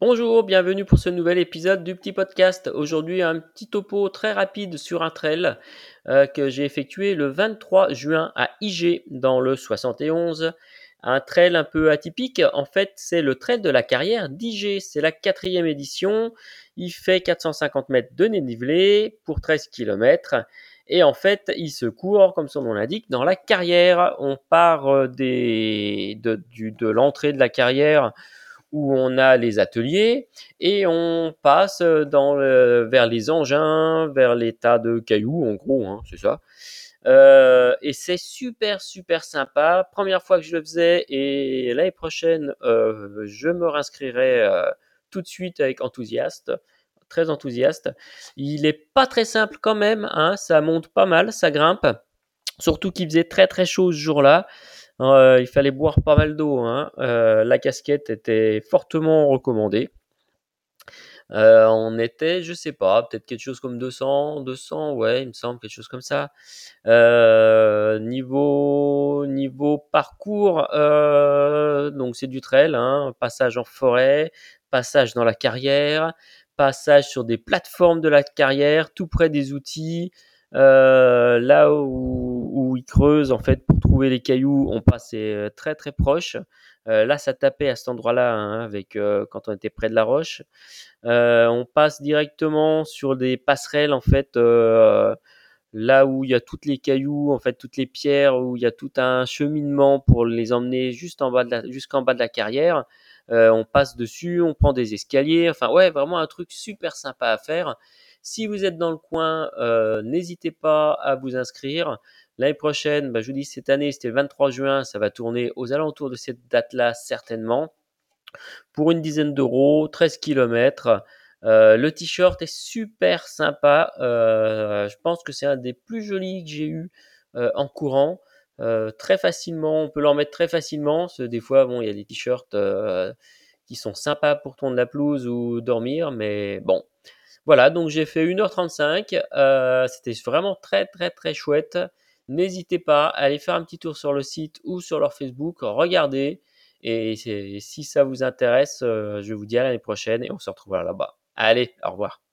Bonjour, bienvenue pour ce nouvel épisode du petit podcast. Aujourd'hui, un petit topo très rapide sur un trail euh, que j'ai effectué le 23 juin à IG dans le 71. Un trail un peu atypique. En fait, c'est le trail de la carrière d'IG. C'est la quatrième édition. Il fait 450 mètres de dénivelé pour 13 km. Et en fait, il se court, comme son nom l'indique, dans la carrière. On part euh, des, de, de l'entrée de la carrière où on a les ateliers et on passe dans vers les engins, vers les tas de cailloux, en gros, hein, c'est ça. Euh, et c'est super super sympa. Première fois que je le faisais et l'année prochaine, euh, je me réinscrirai euh, tout de suite avec enthousiaste, très enthousiaste. Il est pas très simple quand même, hein, ça monte pas mal, ça grimpe. Surtout qu'il faisait très très chaud ce jour-là. Euh, il fallait boire pas mal d'eau. Hein. Euh, la casquette était fortement recommandée. Euh, on était, je sais pas, peut-être quelque chose comme 200, 200, ouais, il me semble, quelque chose comme ça. niveau, niveau parcours, donc c'est du trail, hein, passage en forêt, passage dans la carrière, passage sur des plateformes de la carrière, tout près des outils. Là où, où ils creusent, en fait, pour trouver les cailloux, on passait très très proche. là, ça tapait à cet endroit-là, hein, avec quand on était près de la roche. on passe directement sur des passerelles, en fait, là où il y a toutes les cailloux, en fait, toutes les pierres, où il y a tout un cheminement pour les emmener juste en jusqu'en bas de la carrière. on passe dessus, on prend des escaliers. Enfin, ouais, vraiment un truc super sympa à faire. Si vous êtes dans le coin, n'hésitez pas à vous inscrire. L'année prochaine, bah, je vous dis cette année, c'était le 23 juin, ça va tourner aux alentours de cette date-là certainement. Pour une dizaine d'euros, 13 km. Euh, le t-shirt est super sympa. Euh, je pense que c'est un des plus jolis que j'ai eu euh, en courant. très facilement, on peut l'en mettre très facilement. des fois, bon, il y a des t-shirts qui sont sympas pour tourner la pelouse ou dormir, mais bon. Voilà, donc j'ai fait 1h35. C'était vraiment très très très chouette. N'hésitez pas à aller faire un petit tour sur le site ou sur leur Facebook, regardez. Et si ça vous intéresse, euh, je vous dis à l'année prochaine et on se retrouvera là-bas. Allez, au revoir.